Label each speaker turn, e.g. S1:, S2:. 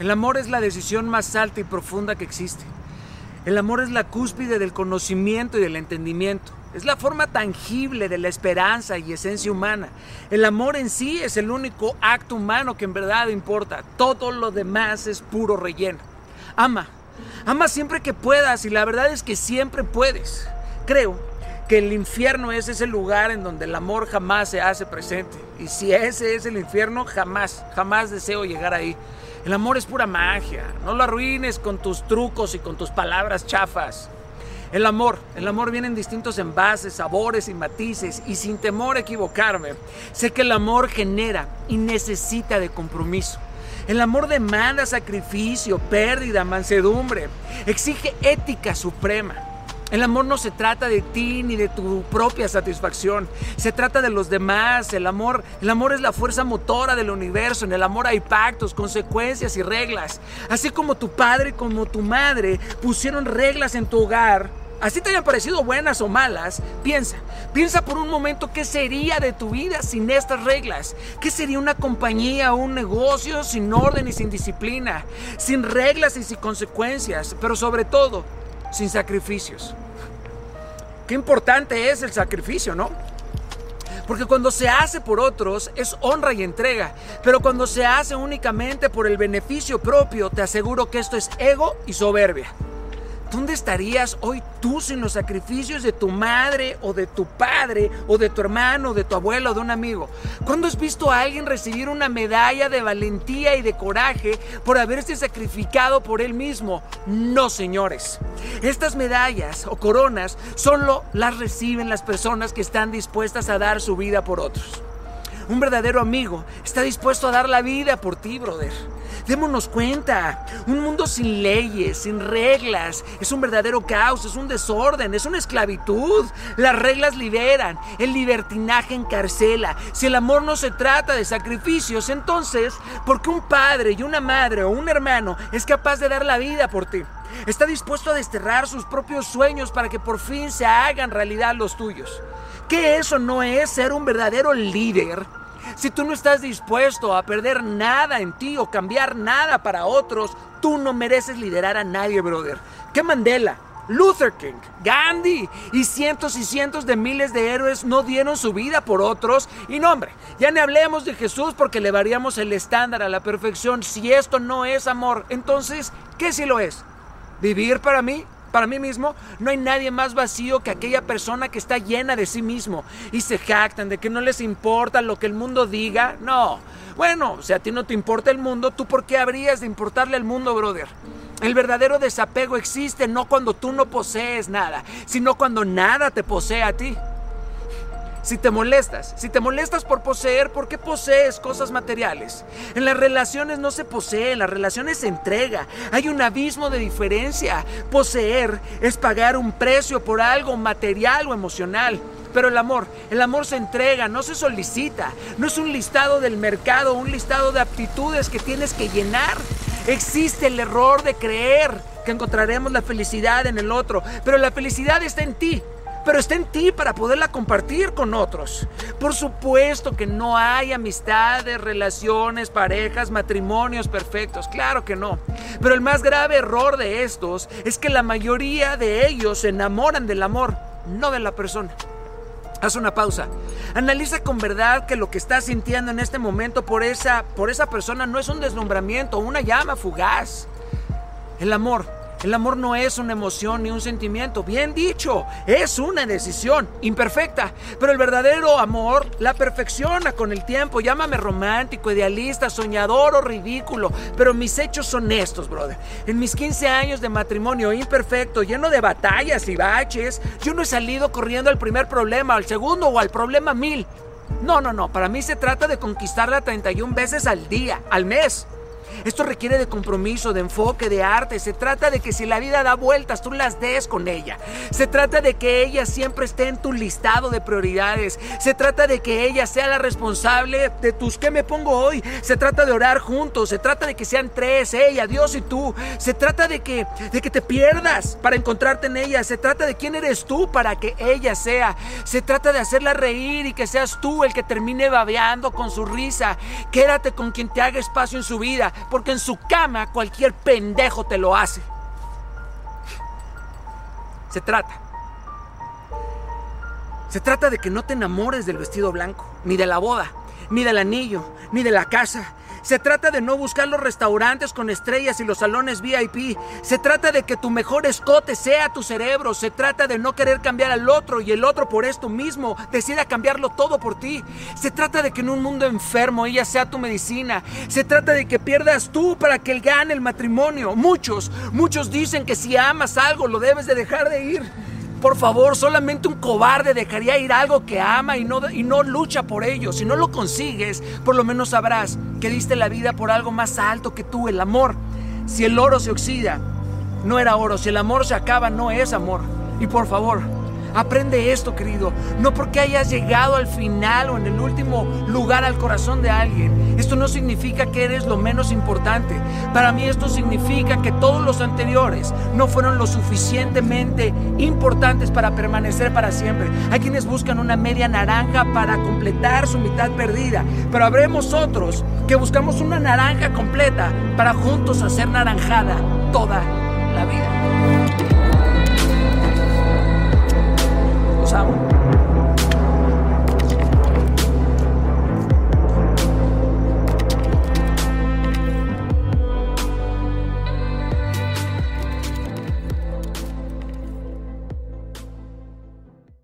S1: El amor es la decisión más alta y profunda que existe. El amor es la cúspide del conocimiento y del entendimiento. Es la forma tangible de la esperanza y esencia humana. El amor en sí es el único acto humano que en verdad importa. Todo lo demás es puro relleno. Ama. Ama siempre que puedas y la verdad es que siempre puedes. Creo que el infierno es ese lugar en donde el amor jamás se hace presente. Y si ese es el infierno, jamás, jamás deseo llegar ahí. El amor es pura magia. No lo arruines con tus trucos y con tus palabras chafas. El amor, el amor viene en distintos envases, sabores y matices y sin temor a equivocarme, sé que el amor genera y necesita de compromiso. El amor demanda sacrificio, pérdida, mansedumbre, exige ética suprema. El amor no se trata de ti ni de tu propia satisfacción. Se trata de los demás. El amor, el amor es la fuerza motora del universo. En el amor hay pactos, consecuencias y reglas. Así como tu padre como tu madre pusieron reglas en tu hogar, así te hayan parecido buenas o malas, piensa, piensa por un momento qué sería de tu vida sin estas reglas. ¿Qué sería una compañía o un negocio sin orden y sin disciplina? Sin reglas y sin consecuencias, pero sobre todo, sin sacrificios. Qué importante es el sacrificio, ¿no? Porque cuando se hace por otros es honra y entrega, pero cuando se hace únicamente por el beneficio propio, te aseguro que esto es ego y soberbia. ¿Dónde estarías hoy tú sin los sacrificios de tu madre o de tu padre o de tu hermano, de tu abuelo o de un amigo? ¿Cuándo has visto a alguien recibir una medalla de valentía y de coraje por haberse sacrificado por él mismo? No, señores. Estas medallas o coronas solo las reciben las personas que están dispuestas a dar su vida por otros. Un verdadero amigo está dispuesto a dar la vida por ti, brother. Démonos cuenta, un mundo sin leyes, sin reglas, es un verdadero caos, es un desorden, es una esclavitud. Las reglas liberan, el libertinaje encarcela. Si el amor no se trata de sacrificios, entonces, ¿por qué un padre y una madre o un hermano es capaz de dar la vida por ti? Está dispuesto a desterrar sus propios sueños para que por fin se hagan realidad los tuyos. ¿Qué eso no es ser un verdadero líder? Si tú no estás dispuesto a perder nada en ti o cambiar nada para otros, tú no mereces liderar a nadie, brother. ¿Qué Mandela? Luther King, Gandhi y cientos y cientos de miles de héroes no dieron su vida por otros. Y no, hombre, ya ni hablemos de Jesús porque le variamos el estándar a la perfección. Si esto no es amor, entonces, ¿qué si lo es? ¿Vivir para mí? Para mí mismo, no hay nadie más vacío que aquella persona que está llena de sí mismo y se jactan de que no les importa lo que el mundo diga. No. Bueno, si a ti no te importa el mundo, ¿tú por qué habrías de importarle al mundo, brother? El verdadero desapego existe no cuando tú no posees nada, sino cuando nada te posee a ti. Si te molestas, si te molestas por poseer, ¿por qué posees cosas materiales? En las relaciones no se posee, en las relaciones se entrega. Hay un abismo de diferencia. Poseer es pagar un precio por algo material o emocional. Pero el amor, el amor se entrega, no se solicita. No es un listado del mercado, un listado de aptitudes que tienes que llenar. Existe el error de creer que encontraremos la felicidad en el otro, pero la felicidad está en ti pero está en ti para poderla compartir con otros. Por supuesto que no hay amistades, relaciones, parejas, matrimonios perfectos, claro que no. Pero el más grave error de estos es que la mayoría de ellos se enamoran del amor, no de la persona. Haz una pausa. Analiza con verdad que lo que estás sintiendo en este momento por esa, por esa persona no es un deslumbramiento, una llama fugaz. El amor el amor no es una emoción ni un sentimiento, bien dicho, es una decisión imperfecta, pero el verdadero amor la perfecciona con el tiempo. Llámame romántico, idealista, soñador o ridículo, pero mis hechos son estos, brother. En mis 15 años de matrimonio imperfecto, lleno de batallas y baches, yo no he salido corriendo al primer problema, al segundo o al problema mil. No, no, no, para mí se trata de conquistarla 31 veces al día, al mes. Esto requiere de compromiso, de enfoque, de arte. Se trata de que si la vida da vueltas, tú las des con ella. Se trata de que ella siempre esté en tu listado de prioridades. Se trata de que ella sea la responsable de tus ¿qué me pongo hoy? Se trata de orar juntos. Se trata de que sean tres, ella, Dios y tú. Se trata de que, de que te pierdas para encontrarte en ella. Se trata de quién eres tú para que ella sea. Se trata de hacerla reír y que seas tú el que termine babeando con su risa. Quédate con quien te haga espacio en su vida. Porque en su cama cualquier pendejo te lo hace. Se trata. Se trata de que no te enamores del vestido blanco, ni de la boda, ni del anillo, ni de la casa, se trata de no buscar los restaurantes con estrellas y los salones VIP. Se trata de que tu mejor escote sea tu cerebro. Se trata de no querer cambiar al otro y el otro por esto mismo decida cambiarlo todo por ti. Se trata de que en un mundo enfermo ella sea tu medicina. Se trata de que pierdas tú para que él gane el matrimonio. Muchos, muchos dicen que si amas algo lo debes de dejar de ir. Por favor, solamente un cobarde dejaría ir algo que ama y no, y no lucha por ello. Si no lo consigues, por lo menos sabrás que diste la vida por algo más alto que tú, el amor. Si el oro se oxida, no era oro. Si el amor se acaba, no es amor. Y por favor, Aprende esto, querido. No porque hayas llegado al final o en el último lugar al corazón de alguien. Esto no significa que eres lo menos importante. Para mí esto significa que todos los anteriores no fueron lo suficientemente importantes para permanecer para siempre. Hay quienes buscan una media naranja para completar su mitad perdida. Pero habremos otros que buscamos una naranja completa para juntos hacer naranjada toda la vida. some.